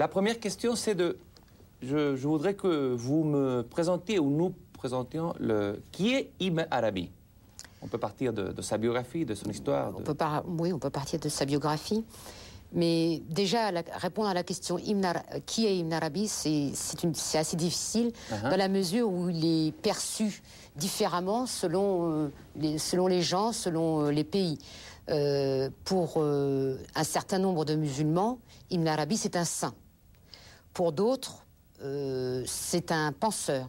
La première question, c'est de... Je, je, voudrais que vous me présentiez ou nous présentions le... Qui est Ibn Arabi On peut partir de, de, sa biographie, de son histoire. De... On peut par... Oui, on peut partir de sa biographie. Mais déjà, la, répondre à la question qui est Ibn Arabi, c'est assez difficile uh -huh. dans la mesure où il est perçu différemment selon, euh, les, selon les gens, selon euh, les pays. Euh, pour un certain nombre de musulmans, Ibn Arabi, c'est un saint. Pour d'autres, euh, c'est un penseur.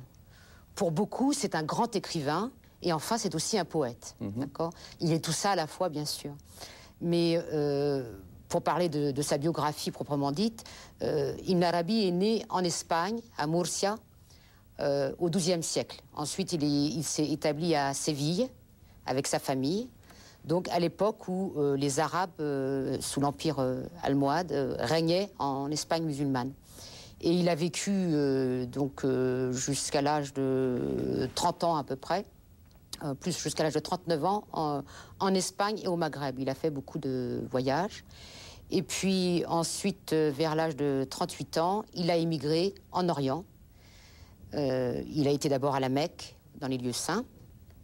Pour beaucoup, c'est un grand écrivain. Et enfin, c'est aussi un poète. -hmm. D'accord? Il est tout ça à la fois, bien sûr. Mais pour parler de, de, sa biographie proprement dite, euh, Ibn Arabi est né en Espagne, à Murcia, euh, au XIIe siècle. Ensuite, il s'est établi à Séville avec sa famille. Donc, à l'époque où euh, les Arabes, euh, sous l'empire euh, almohade, régnaient en Espagne musulmane. Et il a vécu donc jusqu'à l'âge de 30 ans à peu près. Euh, plus jusqu'à l'âge de 39 ans, en, en, Espagne et au Maghreb. Il a fait beaucoup de voyages. Et puis ensuite, euh, vers l'âge de 38 ans, il a émigré en Orient. Euh, il a été d'abord à la Mecque, dans les lieux saints,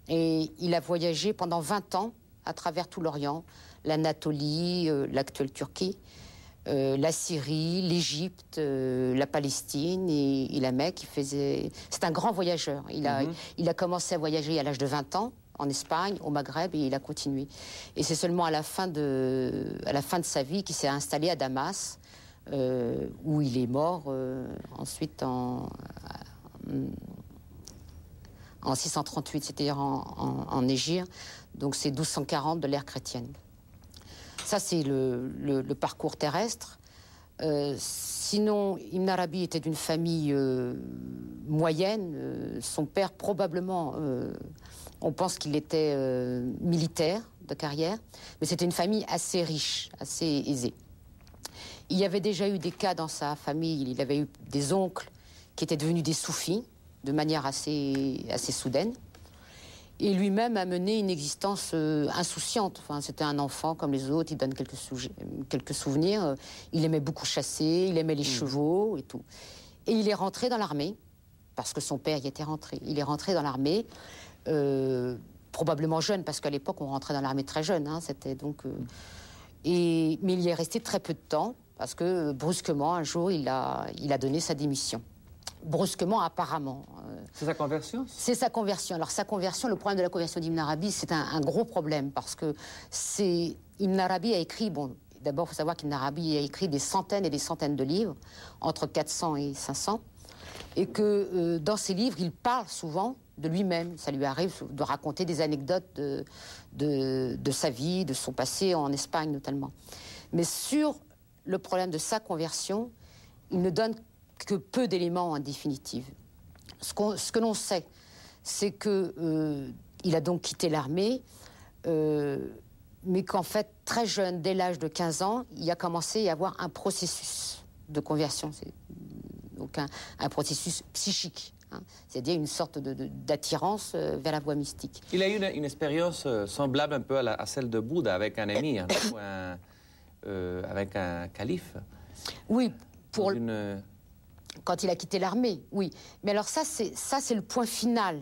et il a voyagé pendant 20 ans à travers tout l'Orient, l'Anatolie, euh, l'actuelle Turquie, euh, la Syrie, l'Égypte, euh, la Palestine et, et, la Mecque. Il faisait... C'est un grand voyageur. Il a, -hmm. il a commencé à voyager à l'âge de 20 ans en Espagne, au Maghreb, et il a continué. Et c'est seulement à la fin de, à la fin de sa vie qu'il s'est installé à Damas, euh, où il est mort euh, ensuite en, en 638, c'est-à-dire en, en, en Égir. Donc c'est 1240 de l'ère chrétienne. Ça, c'est le, parcours terrestre. Euh, sinon, Ibn Arabi était d'une famille euh, moyenne. Euh, son père, probablement, on pense qu'il était militaire de carrière, mais c'était une famille assez riche, assez aisée. Il y avait déjà eu des cas dans sa famille. Il avait eu des oncles qui étaient devenus des soufis de manière assez, assez soudaine et lui-même a mené une existence euh, insouciante. Enfin, c'était un enfant comme les autres, il donne quelques, quelques souvenirs. Il aimait beaucoup chasser, il aimait les mmh. chevaux et tout. Et il est rentré dans l'armée, parce que son père y était rentré. Il est rentré dans l'armée, euh, probablement jeune, parce qu'à l'époque, on rentrait dans l'armée très jeune. Hein, c'était donc... Euh, et, mais il y est resté très peu de temps, parce que brusquement, un jour, il a, il a donné sa démission brusquement apparemment. C'est sa conversion C'est sa conversion. Alors sa conversion, le problème de la conversion d'Ibn Arabi, c'est un, un, gros problème parce que c'est Ibn Arabi a écrit, bon, d'abord il faut savoir qu'Ibn Arabi a écrit des centaines et des centaines de livres, entre 400 et 500, et que euh, dans ces livres, il parle souvent de lui-même. Ça lui arrive de raconter des anecdotes de, de, de sa vie, de son passé en Espagne notamment. Mais sur le problème de sa conversion, il ne donne que peu d'éléments en définitive. Ce, qu ce que l'on sait, c'est que euh, il a donc quitté l'armée, euh, mais qu'en fait, très jeune, dès l'âge de 15 ans, il a commencé à y avoir un processus de conversion. Donc un, un, processus psychique. Hein, C'est-à-dire une sorte d'attirance euh, vers la voie mystique. Il a eu une, une expérience euh, semblable un peu à, la, à, celle de Bouddha avec un euh, avec un calife. Oui, pour une quand il a quitté l'armée, oui. Mais alors ça, c'est ça, c'est le point final,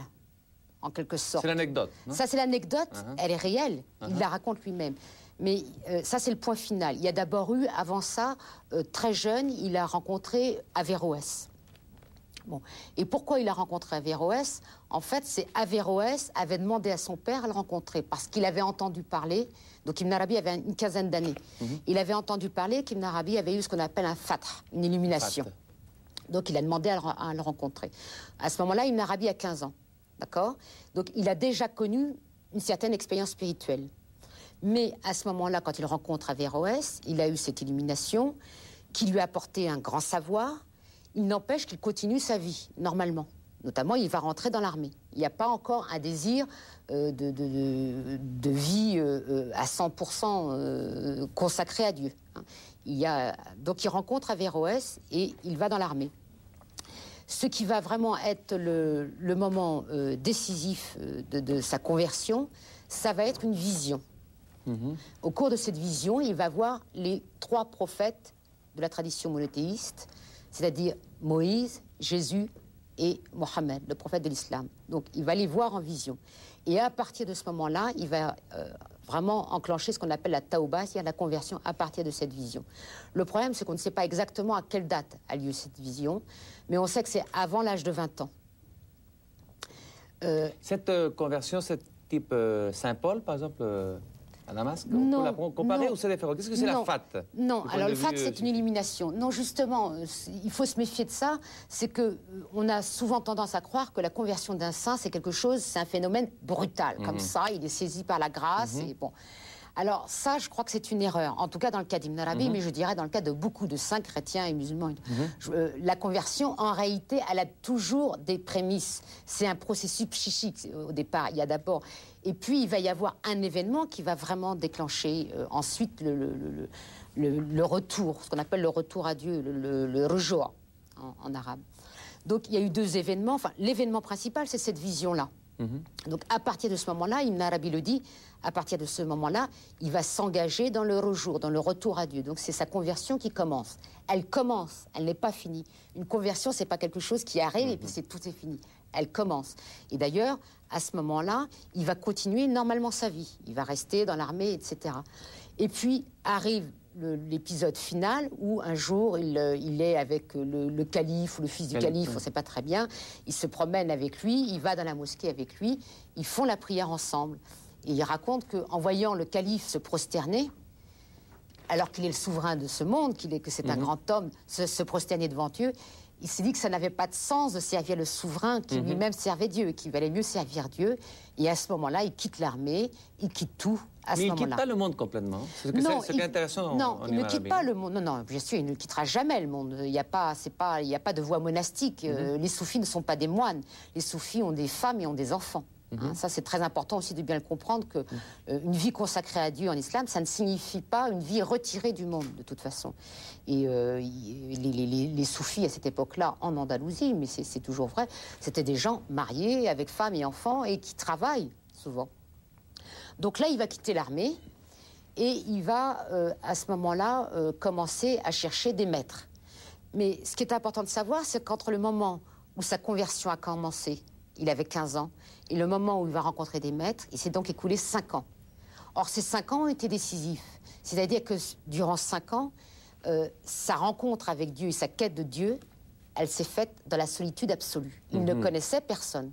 en quelque sorte. C'est l'anecdote. Ça, c'est l'anecdote. Uh -huh. Elle est réelle. Uh -huh. Il la raconte lui-même. Mais euh, ça, c'est le point final. Il y a d'abord eu, avant ça, euh, très jeune, il a rencontré Averroès. Bon. Et pourquoi il a rencontré Averroès En fait, c'est Averroès avait demandé à son père à le rencontrer parce qu'il avait entendu parler. Donc Ibn Arabi avait une quinzaine d'années. Mm -hmm. Il avait entendu parler qu'Ibn Arabi avait eu ce qu'on appelle un fatr, une illumination. Donc il a demandé à le, rencontrer. À ce moment-là, Ibn Arabi a 15 ans. D'accord? Donc il a déjà connu une certaine expérience spirituelle. Mais à ce moment-là, quand il rencontre Averroès, il a eu cette illumination qui lui a apporté un grand savoir. Il n'empêche qu'il continue sa vie, normalement. Notamment, il va rentrer dans l'armée. Il n'y a pas encore un désir euh, de, vie euh, à 100% euh, consacré à Dieu. Il y a... Donc il rencontre Averroès et il va dans l'armée. Ce qui va vraiment être le, le moment euh, décisif euh, de, de, sa conversion, ça va être une vision. -hmm. Au cours de cette vision, il va voir les trois prophètes de la tradition monothéiste, c'est-à-dire Moïse, Jésus et Mohammed, le prophète de l'islam. Donc il va les voir en vision. Et à partir de ce moment-là, il va euh, vraiment enclencher ce qu'on appelle la taouba, c'est-à-dire la conversion à partir de cette vision. Le problème, c'est qu'on ne sait pas exactement à quelle date a lieu cette vision, mais on sait que c'est avant l'âge de 20 ans. Euh, cette euh, conversion, c'est type Saint Paul, par exemple à Damas Non. ou c'est différent Qu'est-ce que c'est la FAT Non, alors le FAT, c'est une élimination. Non, justement, il faut se méfier de ça. C'est que euh, on a souvent tendance à croire que la conversion d'un saint, c'est quelque chose, c'est un phénomène brutal. Comme mhm. ça, il est saisi par la grâce. Mhm. Et bon. Alors ça, je crois que c'est une erreur, en tout cas dans le cas d'Ibn Arabi, mhm. mais je dirais dans le cas de beaucoup de saints chrétiens et musulmans. Euh, la conversion, en réalité, elle a toujours des prémices. C'est un processus psychique au départ. Il y a d'abord... Et puis, il va y avoir un événement qui va vraiment déclencher euh, ensuite le, retour, ce qu'on appelle le retour à Dieu, le, le en, arabe. Donc, il y a eu deux événements. Enfin, l'événement principal, c'est cette vision-là. Mhm. Donc, à partir de ce moment-là, Ibn Arabi le dit, à partir de ce moment-là, il va s'engager dans le rejour, dans le retour à Dieu. Donc c'est sa conversion qui commence. Elle commence, elle n'est pas finie. Une conversion, c'est pas quelque chose qui arrive et puis mhm. c'est tout est fini. Elle commence. Et d'ailleurs, à ce moment-là, il va continuer normalement sa vie. Il va rester dans l'armée, etc. Et puis arrive l'épisode final où un jour il, euh, est avec le, calife ou le fils du calife, on ne sait pas très bien, il se promène avec lui, il va dans la mosquée avec lui, ils font la prière ensemble. Et il raconte qu'en voyant le calife se prosterner, alors qu'il est le souverain de ce monde, qu'il est, que c'est un mhm. grand homme, se, prosterner devant Dieu, il s'est dit que ça n'avait pas de sens de servir le souverain qui mhm. lui-même servait Dieu, qu'il valait mieux servir Dieu. Et à ce moment-là, il quitte l'armée, il quitte tout. À Mais il ne quitte pas le monde complètement. C'est ce qui est intéressant. Non, il ne quitte pas le monde. Non, non, bien sûr, il ne quittera jamais le monde. Il n'y a pas, c'est pas, il n'y a pas de voie monastique. Mhm. Euh, les soufis ne sont pas des moines. Les soufis ont des femmes et ont des enfants. Hein, mhm. ça, c'est très important aussi de bien le comprendre que euh, une vie consacrée à Dieu en islam, ça ne signifie pas une vie retirée du monde, de toute façon. Et euh, les, soufis à cette époque-là, en Andalousie, mais c'est toujours vrai, c'était des gens mariés avec femmes et enfants et qui travaillent souvent. Donc là, il va quitter l'armée et il va, euh, à ce moment-là, commencer à chercher des maîtres. Mais ce qui est important de savoir, c'est qu'entre le moment où sa conversion a commencé, il avait 15 ans, et le moment où il va rencontrer des maîtres, il s'est donc écoulé 5 ans. Or, ces 5 ans ont été décisifs. C'est-à-dire que durant 5 ans, euh, sa rencontre avec Dieu et sa quête de Dieu, elle s'est faite dans la solitude absolue. Il ne mhm. connaissait personne.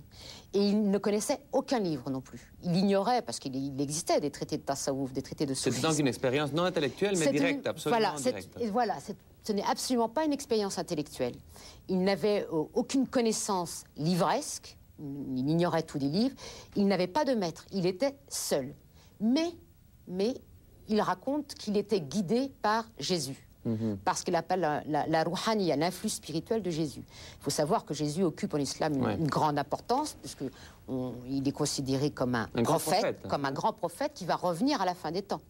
Et il ne connaissait aucun livre non plus. Il ignorait, parce qu'il existait des traités de Tassaouf, des traités de soufisme. C'est donc une expérience non intellectuelle, mais directe, absolument voilà, directe. Voilà, ce n'est absolument pas une expérience intellectuelle. Il n'avait euh, aucune connaissance livresque, il ignorait tous les livres, il n'avait pas de maître, il était seul. Mais, mais il raconte qu'il était guidé par Jésus. Mhm. Parce qu'il appelle la, la, la l'influx spirituel de Jésus. Il faut savoir que Jésus occupe en islam une, grande importance, puisqu'il est considéré comme un, prophète, comme un grand prophète qui va revenir à la fin des temps.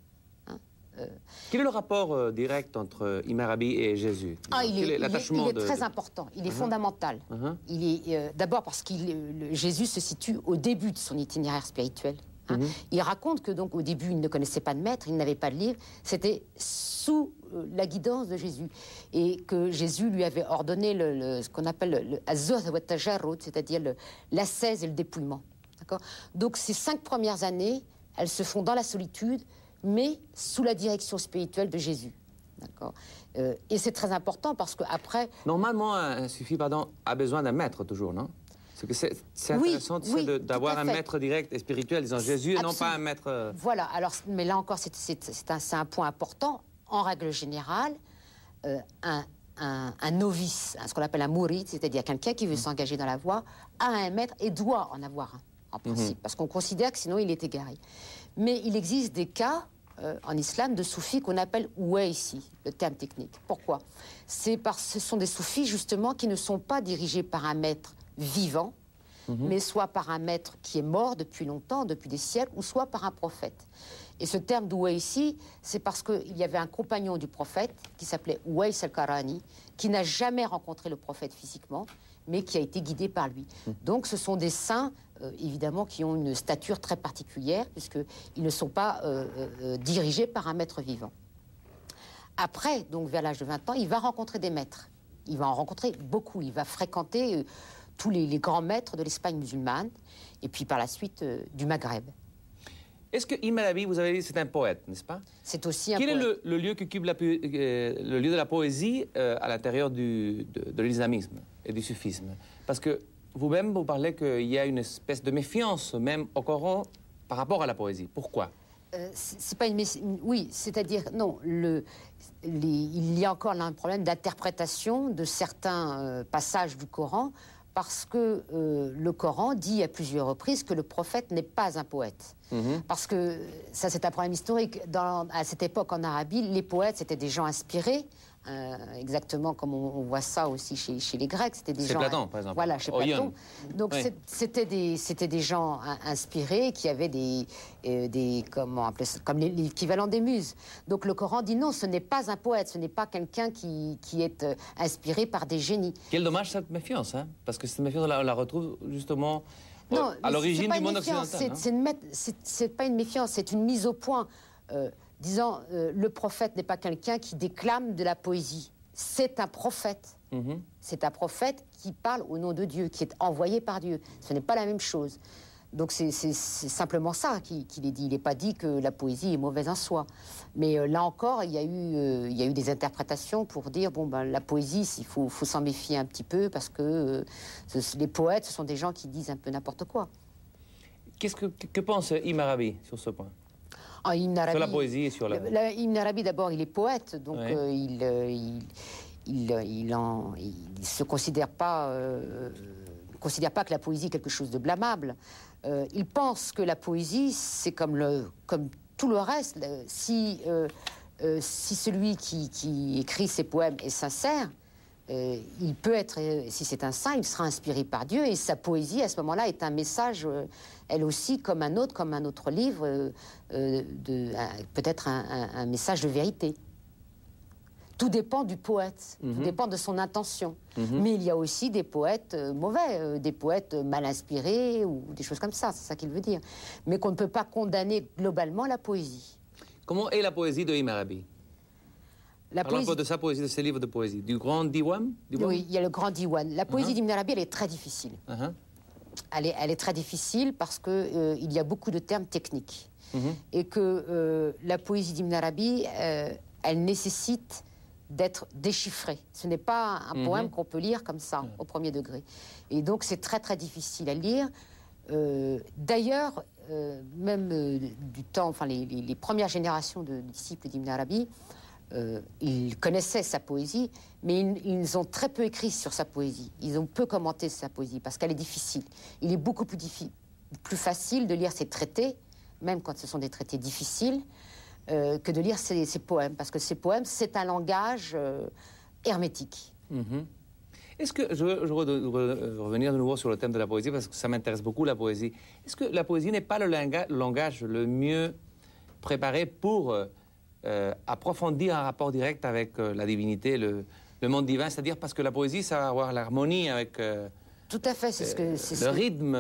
Euh, Quel est le rapport euh, direct entre euh, Imarabi et Jésus? Ah, il, est, très important, il est uh-huh. fondamental. Uh-huh. Il est d'abord parce que Jésus se situe au début de son itinéraire spirituel. Hein. Uh-huh. Il raconte que donc au début il ne connaissait pas de maître, il n'avait pas de livre, c'était sous la guidance de Jésus et que Jésus lui avait ordonné le, ce qu'on appelle le c'est-à-dire l'ascèse et le dépouillement. Donc ces cinq premières années, elles se font dans la solitude, mais sous la direction spirituelle de Jésus. D'accord euh, Et c'est très important parce qu'après... Normalement, un suffit, pardon, a besoin d'un maître toujours, non? C'est intéressant d'avoir un maître direct et spirituel, disant Jésus, et non pas un maître... Euh, voilà, alors, mais là encore, c'est un, un, point important. En règle générale, euh, un, un, novice, ce qu'on appelle un mourid, c'est-à-dire quelqu'un qui veut mm. s'engager dans la voie, a un maître et doit en avoir un, en mm-hmm. principe, parce qu'on considère que sinon il est égaré. Mais il existe des cas euh, en islam de soufis qu'on appelle ici, le terme technique. Pourquoi? C'est parce que ce sont des soufis justement qui ne sont pas dirigés par un maître vivant, mhm. mais soit par un maître qui est mort depuis longtemps, depuis des siècles, ou soit par un prophète. Et ce terme ici, c'est parce qu'il y avait un compagnon du prophète qui s'appelait Ouais al-Karani, qui n'a jamais rencontré le prophète physiquement, mais qui a été guidé par lui. Mhm. Donc ce sont des saints euh, évidemment, qui ont une stature très particulière, puisqu'ils ne sont pas euh, euh, dirigés par un maître vivant. Après, donc vers l'âge de 20 ans, il va rencontrer des maîtres. Il va en rencontrer beaucoup. Il va fréquenter tous les, grands maîtres de l'Espagne musulmane et puis par la suite du Maghreb. Est-ce que Imarabi, vous avez dit, c'est un poète, n'est-ce pas? C'est aussi un Quel poète. Quel est le, lieu la, le lieu de la poésie à l'intérieur de, de l'islamisme et du sufisme? Parce que vous-même, vous parlez qu'il y a une espèce de méfiance, même au Coran, par rapport à la poésie. Pourquoi? Euh, c'est pas une oui, c'est-à-dire non, le, il y a encore là un problème d'interprétation de certains euh, passages du Coran parce que euh, le Coran dit à plusieurs reprises que le prophète n'est pas un poète. Mhm. Parce que ça, c'est un problème historique. Dans, à cette époque, en Arabie, les poètes, c'était des gens inspirés, euh, exactement comme on, voit ça aussi chez, chez les Grecs. C'était des gens. Platon, par exemple. Voilà, chez Platon. Donc c'était des, des gens inspirés qui avaient des, euh, des comment appeler ça, comme l'équivalent des muses. Donc le Coran dit non, ce n'est pas un poète, ce n'est pas quelqu'un qui, qui, est euh, inspiré par des génies. Quel dommage cette méfiance, hein parce que cette méfiance, on la, retrouve justement. Non, à l'origine du monde occidental. Hein. C'est pas une méfiance, c'est une mise au point disant euh, le prophète n'est pas quelqu'un qui déclame de la poésie. C'est un prophète. Mhm. C'est un prophète qui parle au nom de Dieu, qui est envoyé par Dieu. Ce n'est pas la même chose. Donc c'est simplement ça qu'il est dit. Il n'est pas dit que la poésie est mauvaise en soi. Mais euh, là encore, il y, a eu, euh, il y a eu des interprétations pour dire bon ben la poésie, il faut, faut s'en méfier un petit peu parce que les poètes, ce sont des gens qui disent un peu n'importe quoi. Qu'est-ce que, que pense Imarabi sur ce point? Ah, sur la poésie et sur la... Ibn Arabi, d'abord, il est poète, donc euh, il, euh, il, il, il, en, il, se considère pas, euh, considère pas que la poésie est quelque chose de blâmable. il pense que la poésie, c'est comme, le, comme tout le reste. Si, si celui qui, qui, écrit ses poèmes est sincère, il peut être, si c'est un saint, il sera inspiré par Dieu et sa poésie, à ce moment-là, est un message elle aussi, comme un autre, comme un autre livre, euh, euh, peut-être un, message de vérité. Tout dépend du poète, tout mhm. dépend de son intention. Mhm. Mais il y a aussi des poètes euh, mauvais, des poètes mal inspirés ou des choses comme ça, c'est ça qu'il veut dire. Mais qu'on ne peut pas condamner globalement la poésie. Comment est la poésie de Imarabi la poésie... de sa poésie, de ses livres de poésie. Du grand Diwan, Oui, il y a le grand Diwan. La poésie uh-huh. d'Ibn Arabi, elle est très difficile. Uh-huh elle est, très difficile parce qu'il euh, y a beaucoup de termes techniques. Mhm. Et que euh, la poésie d'Ibn Arabi, euh, elle nécessite d'être déchiffrée. Ce n'est pas un mhm. poème qu'on peut lire comme ça, au premier degré. Et donc c'est très très difficile à lire. D'ailleurs, même du temps, enfin les, les, premières générations de disciples d'Ibn Arabi, euh, ils connaissaient sa poésie, mais ils, ont très peu écrit sur sa poésie. Ils ont peu commenté sa poésie parce qu'elle est difficile. Il est beaucoup plus, facile de lire ses traités, même quand ce sont des traités difficiles, euh, que de lire ses, poèmes, parce que ses poèmes, c'est un langage euh, hermétique. Mm-hmm. Est-ce que, je veux, revenir de nouveau sur le thème de la poésie, parce que ça m'intéresse beaucoup, la poésie. Est-ce que la poésie n'est pas le, langage le mieux préparé pour euh, approfondir un rapport direct avec euh, la divinité, le, monde divin, c'est-à-dire parce que la poésie, ça va avoir l'harmonie avec... Euh, tout à fait, c'est ce que... le rythme,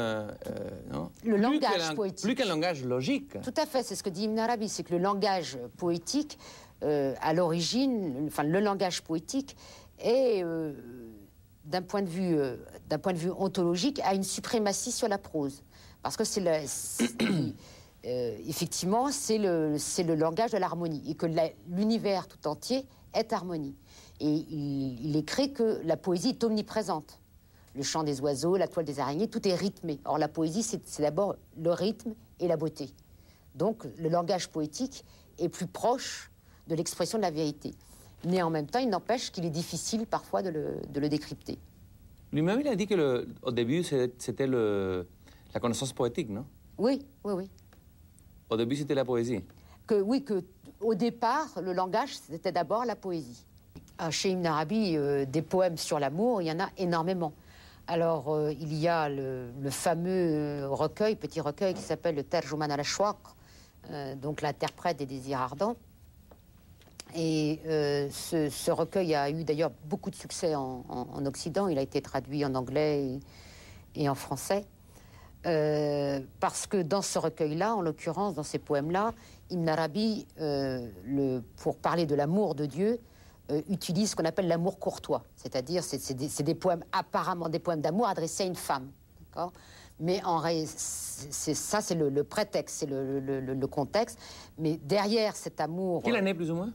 non? Le langage poétique. Plus qu'un langage logique. Tout à fait, c'est ce que dit Ibn Arabi, c'est que le langage poétique, à l'origine, enfin le langage poétique est, d'un point, de vue, d'un point de vue ontologique, a une suprématie sur la prose. Parce que c'est le... Euh, effectivement, c'est le, le, langage de l'harmonie et que l'univers tout entier est harmonie. Et il, est créé que la poésie est omniprésente. Le chant des oiseaux, la toile des araignées, tout est rythmé. Or, la poésie, c'est d'abord le rythme et la beauté. Donc, le langage poétique est plus proche de l'expression de la vérité. Mais en même temps, il n'empêche qu'il est difficile parfois de le, de le décrypter. Lui-même, il a dit que au début, c'était la connaissance poétique, non? Oui, oui, oui. Au début, c'était la poésie. Que, oui, que au départ, le langage, c'était d'abord la poésie. Ah, chez Ibn Arabi, euh, des poèmes sur l'amour, il y en a énormément. Alors, euh, il y a le, fameux euh, recueil, petit recueil, qui s'appelle le Terjuman al euh, donc l'interprète des désirs ardents. Et ce, recueil a eu d'ailleurs beaucoup de succès en, Occident. Il a été traduit en anglais et en français. Euh, parce que dans ce recueil-là, en l'occurrence, dans ces poèmes-là, Ibn Arabi, euh, le, pour parler de l'amour de Dieu, euh, utilise ce qu'on appelle l'amour courtois. C'est-à-dire, c'est des, des, poèmes apparemment des poèmes d'amour adressés à une femme. Mais en c'est ça, c'est le, prétexte, c'est le, le, contexte. Mais derrière cet amour. Quelle année plus ou moins?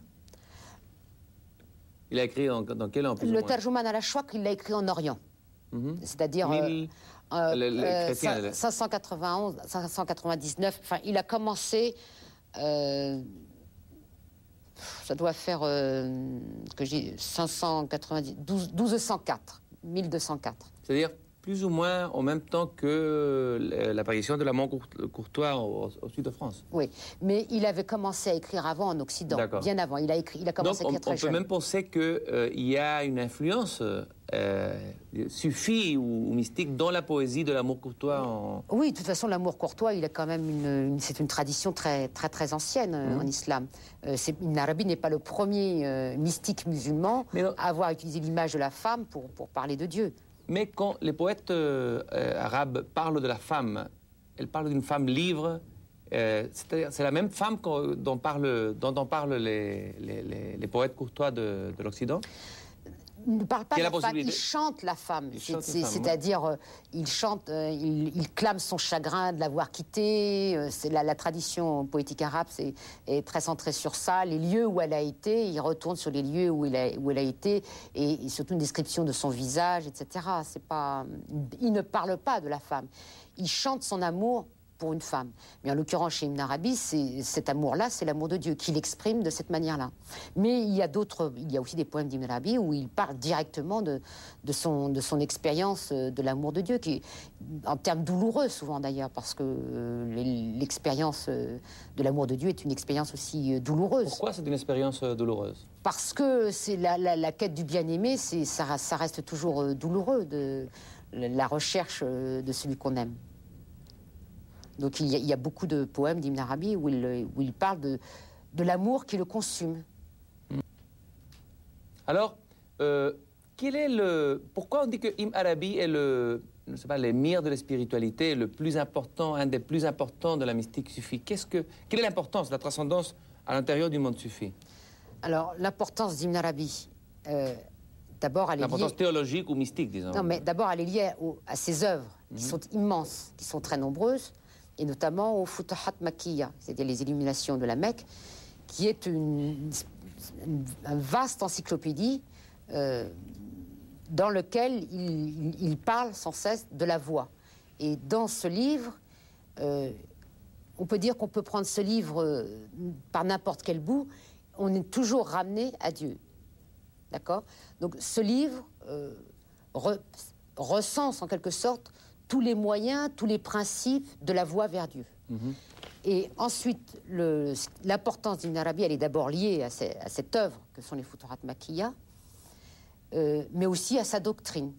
Il a écrit dans, dans quel an plus Le Tarjuman à la Chouak, il l'a écrit en Orient. Mhm. C'est-à-dire. Euh, 591, 599. Enfin, il a commencé. Euh, ça doit faire euh, que j'ai 590, 1204, 1204. C'est-à-dire plus ou moins en même temps que l'apparition de la Courtois au, sud de France. Oui, mais il avait commencé à écrire avant en Occident, bien avant. Il a, écrit, il a commencé à écrire très jeune. On peut même penser qu'il euh, y a une influence euh, suffit ou, mystique dans la poésie de l'amour courtois Oui, de toute façon, l'amour courtois, il a quand même une, c'est une tradition très très très ancienne euh, en mhm. islam. Euh, Ibn Arabi n'est pas le premier euh, mystique musulman à avoir utilisé l'image de la femme pour, pour parler de Dieu. Mais quand les poètes arabes parlent de la femme, elles parlent d'une femme libre. c'est la même femme dont, parle, parlent les, poètes courtois de, de l'Occident? Ne parle pas de la femme, il chante la femme. C'est-à-dire, euh, il chante, euh, il, clame son chagrin de l'avoir quittée. Euh, c'est la, tradition poétique arabe c'est, est très centrée sur ça. Les lieux où elle a été, il retourne sur les lieux où, il a, où elle a été, et, surtout une description de son visage, etc. C'est pas, il ne parle pas de la femme. Il chante son amour pour une femme. Mais en l'occurrence, chez Ibn Arabi, cet amour-là, c'est l'amour de Dieu qu'il exprime de cette manière-là. Mais il y a d'autres, il y a aussi des poèmes d'Ibn Arabi où il parle directement de, de son, de son expérience euh, de l'amour de Dieu, qui en termes douloureux souvent d'ailleurs, parce que euh, l'expérience euh, de l'amour de Dieu est une expérience aussi douloureuse. Pourquoi c'est une expérience douloureuse? Parce que c'est la, la, quête du bien-aimé, ça, ça reste toujours douloureux, de, la recherche de celui qu'on aime. Donc il y, a, beaucoup de poèmes d'Ibn Arabi où il, où il parle de, de l'amour qui le consume. Alors, euh, quel est le... pourquoi on dit que Ibn Arabi est le, je sais pas, l'émir de la spiritualité, le plus important, un des plus importants de la mystique sufi? Qu'est-ce que, Quelle est l'importance, la transcendance à l'intérieur du monde sufi? Alors, l'importance d'Ibn Arabi, euh, d'abord, elle est L'importance théologique ou mystique, disons. Non, mais d'abord, elle est liée à ses œuvres, qui mhm. sont immenses, qui sont très nombreuses et notamment au Futuhat Makkiya, c'est-à-dire les illuminations de la Mecque, qui est une, vaste encyclopédie euh, dans lequel il, parle sans cesse de la voix. Et dans ce livre, euh, on peut dire qu'on peut prendre ce livre euh, par n'importe quel bout, on est toujours ramené à Dieu. D'accord? Donc ce livre recense en quelque sorte tous les moyens, tous les principes de la voie vers Dieu. Mhm. Et ensuite, l'importance d'Ibn Arabi, elle est d'abord liée à, cette œuvre que sont les Futurat Makkiya, euh, mais aussi à sa doctrine.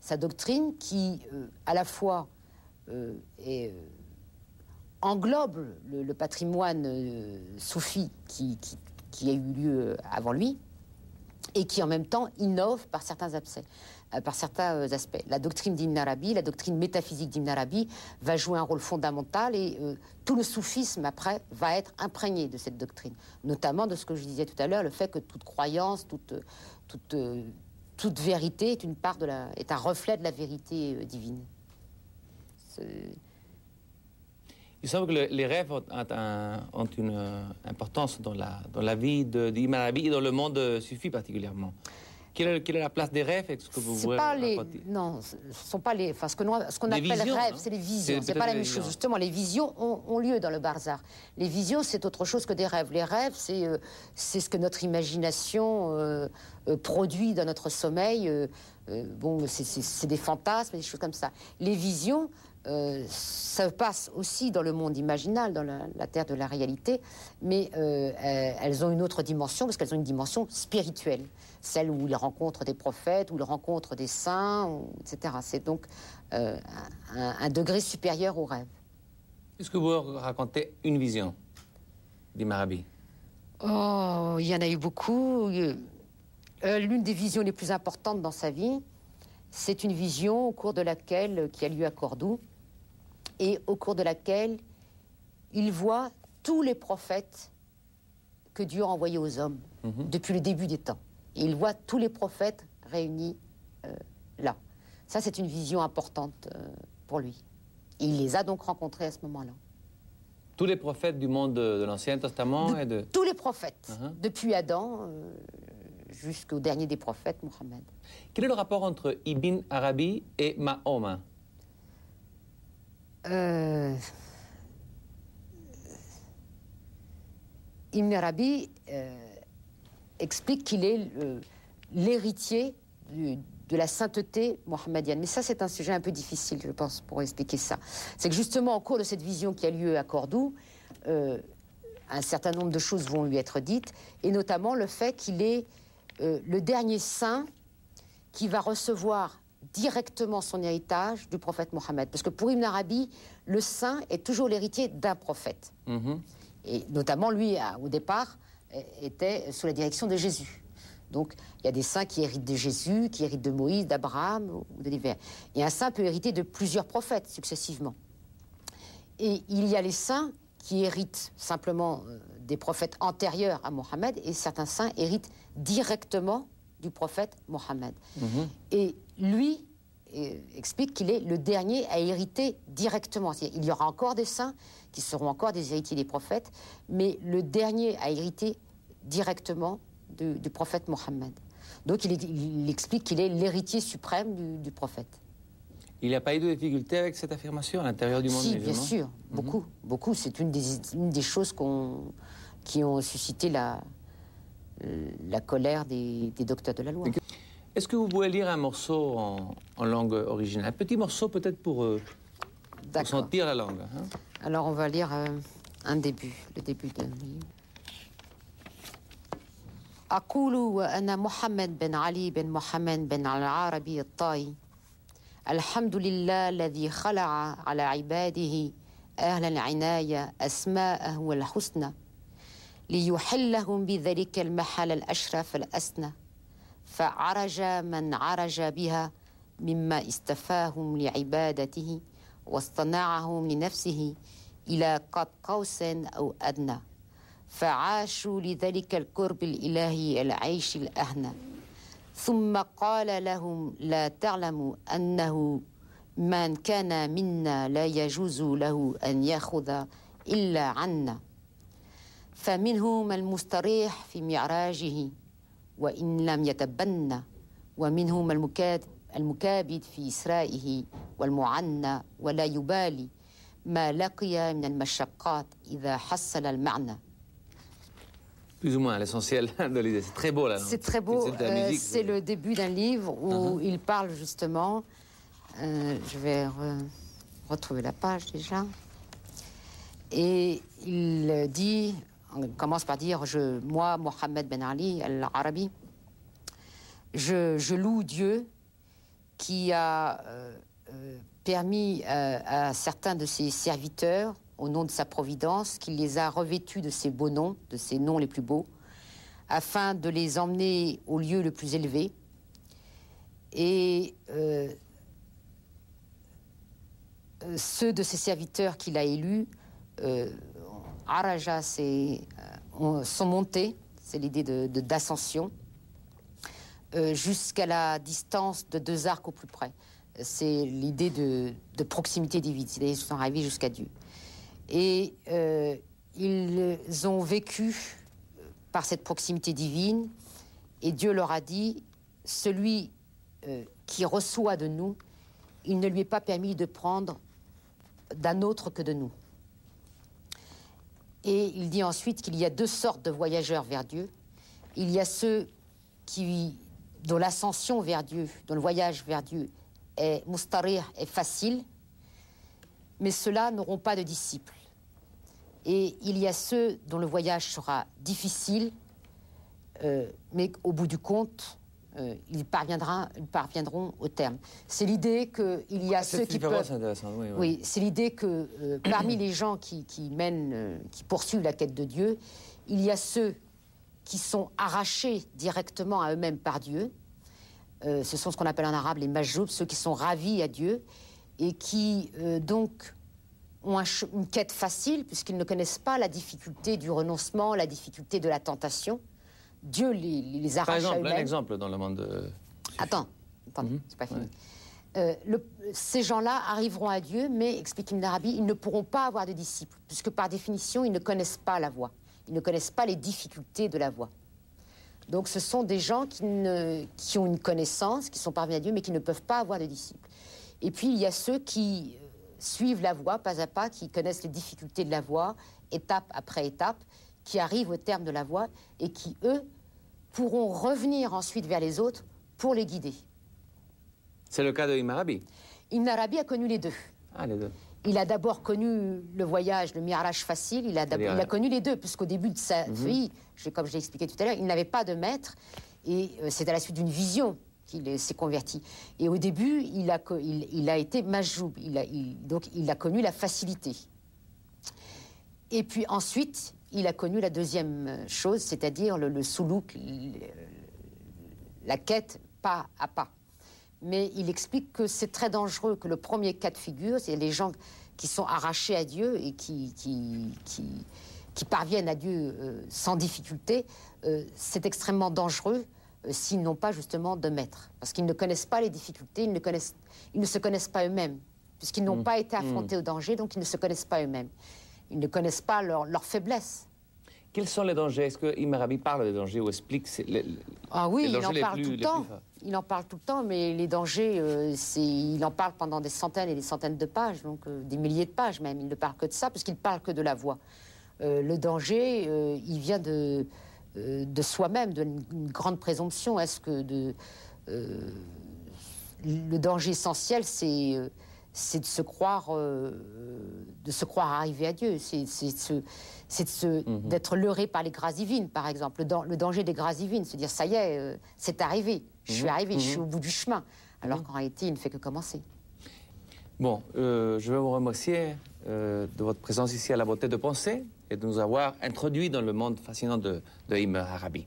Sa doctrine qui, euh, à la fois, euh, englobe le, patrimoine soufi qui, qui, a eu lieu avant lui, et qui en même temps innove par certains abcès. Euh, par certains euh, aspects. La doctrine d'Ibn Arabi, la doctrine métaphysique d'Ibn Arabi va jouer un rôle fondamental et euh, tout le soufisme après va être imprégné de cette doctrine, notamment de ce que je disais tout à l'heure, le fait que toute croyance, toute, toute, toute vérité est une part de la, est un reflet de la vérité divine. Il semble que les rêves ont, une importance dans la, dans la vie d'Ibn Arabi et dans le monde sufi particulièrement. Quelle est, la place des rêves Est-ce que vous pas les, Non, ce sont pas les. Enfin, ce qu'on appelle rêves, c'est les visions. C'est pas la même chose. Justement, les visions ont, lieu dans le Barzar. Les visions, c'est autre chose que des rêves. Les rêves, c'est euh, c'est ce que notre imagination euh, euh, produit dans notre sommeil. bon, c'est des fantasmes, des choses comme ça. Les visions, ça passe aussi dans le monde imaginal, dans la, terre de la réalité, mais elles ont une autre dimension parce qu'elles ont une dimension spirituelle celle où il rencontre des prophètes, où il rencontre des saints, etc. C'est donc euh, un, degré supérieur au rêve. Est-ce que vous racontez une vision d'Imarabi Oh, il y en a eu beaucoup. Euh, l'une des visions les plus importantes dans sa vie, c'est une vision au cours de laquelle, qui a lieu à Cordoue, et au cours de laquelle il voit tous les prophètes que Dieu a envoyés aux hommes Mhm. depuis le début des temps. Il voit tous les prophètes réunis euh, là. Ça, c'est une vision importante euh, pour lui. Il les a donc rencontrés à ce moment-là. Tous les prophètes du monde de, de l'Ancien Testament et de... Tous les prophètes, Mhm. depuis Adam euh, jusqu'au dernier des prophètes, Mohammed. Quel est le rapport entre Ibn Arabi et Mahoma Euh, Ibn Arabi euh, explique qu'il est l'héritier de la sainteté mohammedienne. Mais ça, c'est un sujet un peu difficile, je pense, pour expliquer ça. C'est que justement, au cours de cette vision qui a lieu à Cordoue, euh, un certain nombre de choses vont lui être dites, et notamment le fait qu'il est euh, le dernier saint qui va recevoir directement son héritage du prophète Mohammed. Parce que pour Ibn Arabi, le saint est toujours l'héritier d'un prophète. Mhm. Et notamment, lui, au départ, était sous la direction de Jésus. Donc, il y a des saints qui héritent de Jésus, qui héritent de Moïse, d'Abraham ou de divers. Et un saint peut hériter de plusieurs prophètes successivement. Et il y a les saints qui héritent simplement euh, des prophètes antérieurs à Mohammed, et certains saints héritent directement du prophète Mohammed. Et lui explique qu'il est le dernier à hériter directement. Il y aura encore des saints qui seront encore des héritiers des prophètes, mais le dernier à hériter directement du, du prophète Mohammed. Donc il, il explique qu'il est l'héritier suprême du, du prophète. Il n'y a pas eu de difficulté avec cette affirmation à l'intérieur du monde Si, bien sûr, beaucoup, beaucoup. C'est une des, une des choses qui ont suscité la, la colère des, des docteurs de la loi. Est-ce que vous pouvez lire un morceau en, en langue originale Un petit morceau peut-être pour, euh, pour sentir la langue. hein Alors on va lire euh, un début, le début d'un livre. أقول وأنا محمد بن علي بن محمد بن العربي الطائي الحمد لله الذي خلع على عباده أهل العناية أسماءه الحسنى ليحلهم بذلك المحل الأشرف الأسنى فعرج من عرج بها مما استفاهم لعبادته واصطنعهم لنفسه إلى قد قوس أو أدنى. فعاشوا لذلك القرب الإلهي العيش الأهنى. ثم قال لهم لا تعلموا أنه من كان منا لا يجوز له أن يأخذ إلا عنا. فمنهم المستريح في معراجه. وإن لم يتبنى ومنهم المكاد المكابد في إسرائه والمعنى ولا يبالي ما لقي من المشقات إذا حصل المعنى Plus ou moins l'essentiel de l'idée. C'est très beau là. C'est très beau. C'est de la Euh, musique. C'est le début d'un livre où il parle justement. euh, je vais re- retrouver la page déjà. Et il euh, dit, on commence par dire je, Moi, Mohamed Ben Ali al-Arabi, je, je loue Dieu qui a euh, euh, permis euh, à certains de ses serviteurs, au nom de sa providence, qu'il les a revêtus de ses beaux noms, de ses noms les plus beaux, afin de les emmener au lieu le plus élevé. Et ceux de ses serviteurs qu'il a élus, Araja, c'est, euh, ont- sont c'est l'idée de- de- d'ascension, euh, jusqu'à la distance de deux arcs au plus près. C'est l'idée de, de proximité divine, c'est-à-dire sont arrivés jusqu'à Dieu. Et euh, ils ont vécu euh, par cette proximité divine, et Dieu leur a dit, celui qui reçoit de nous, il ne lui est pas permis de prendre d'un autre que de nous. Et il dit ensuite qu'il y a deux sortes de voyageurs vers Dieu. Il y a ceux qui, dont l'ascension vers Dieu, dont le voyage vers Dieu est mustarir, est facile, mais ceux-là n'auront pas de disciples. Et il y a ceux dont le voyage sera difficile, euh, mais au bout du compte, euh, ils, parviendront, ils parviendront au terme. C'est l'idée qu'il y a ceux Cette qui peuvent... Oui, c'est l'idée que euh, parmi les gens qui, qui mènent, euh, qui poursuivent la quête de Dieu, il y a ceux qui sont arrachés directement à eux-mêmes par Dieu. Ce sont ce qu'on appelle en arabe les majoubs, ceux qui sont ravis à Dieu et qui donc ont une quête facile puisqu'ils ne connaissent pas la difficulté du renoncement, la difficulté de la tentation. Dieu les, les arrache Par exemple, un exemple dans le monde. Attends, attends, mhm. c'est pas fini. Euh, ces gens-là arriveront à Dieu, mais, explique Ibn Arabi, ils ne pourront pas avoir de disciples, puisque par définition, ils ne connaissent pas la voie. Ils ne connaissent pas les difficultés de la voie. Donc ce sont des gens qui, qui ont une connaissance, qui sont parvenus à Dieu, mais qui ne peuvent pas avoir de disciples. Et puis il y a ceux qui euh, suivent la voie pas à pas, qui connaissent les difficultés de la voie, étape après étape, qui arrivent au terme de la voie et qui, eux, pourront revenir ensuite vers les autres pour les guider. C'est le cas de Ibn Arabi. Ibn Arabi a connu les deux. Ah, les deux. Il a d'abord connu le voyage, le mirage facile. Il a, il a connu les deux, puisqu'au début de sa mhm. vie, comme je l'ai expliqué tout à l'heure, il n'avait pas de maître. Et euh, c'est à la suite d'une vision qu'il s'est converti. Et au début, il a, il, a été majoub. Il a, donc, il a connu la facilité. Et puis ensuite, il a connu la deuxième chose, c'est-à-dire le, le soulouk, la quête pas à pas mais il explique que c'est très dangereux, que le premier cas de figure, c'est les gens qui sont arrachés à Dieu et qui, qui, qui, parviennent à Dieu euh, sans difficulté, euh, c'est extrêmement dangereux euh, s'ils n'ont pas justement de maître. Parce qu'ils ne connaissent pas les difficultés, ils ne, connaissent, ils ne se connaissent pas eux-mêmes, puisqu'ils n'ont mmh. pas été affrontés mmh. au danger, donc ils ne se connaissent pas eux-mêmes. Ils ne connaissent pas leur, leur faiblesse. Quels sont les dangers? Est-ce que Imarabi parle des dangers ou explique les, Ah oui, il en parle tout le temps. Il en parle tout le temps, mais les dangers, euh, il en parle pendant des centaines et des centaines de pages, donc euh, des milliers de pages même. Il ne parle que de ça, parce qu'il parle que de la voix. Euh, le danger, il vient de, de soi-même, d'une grande présomption. Est-ce que de, le danger essentiel, c'est c'est de se croire, de se croire arriver à Dieu. C'est mhm. d'être leurré par les grâces divines, par exemple. Le, danger des grâces divines, se dire ça y est, euh, c'est arrivé, je suis mhm. arrivé, je suis mhm. au bout du chemin, alors qu'en réalité, il ne fait que commencer. Bon, euh, je veux vous remercier euh, de votre présence ici à la beauté de penser et de nous avoir introduits dans le monde fascinant de, de Arabi.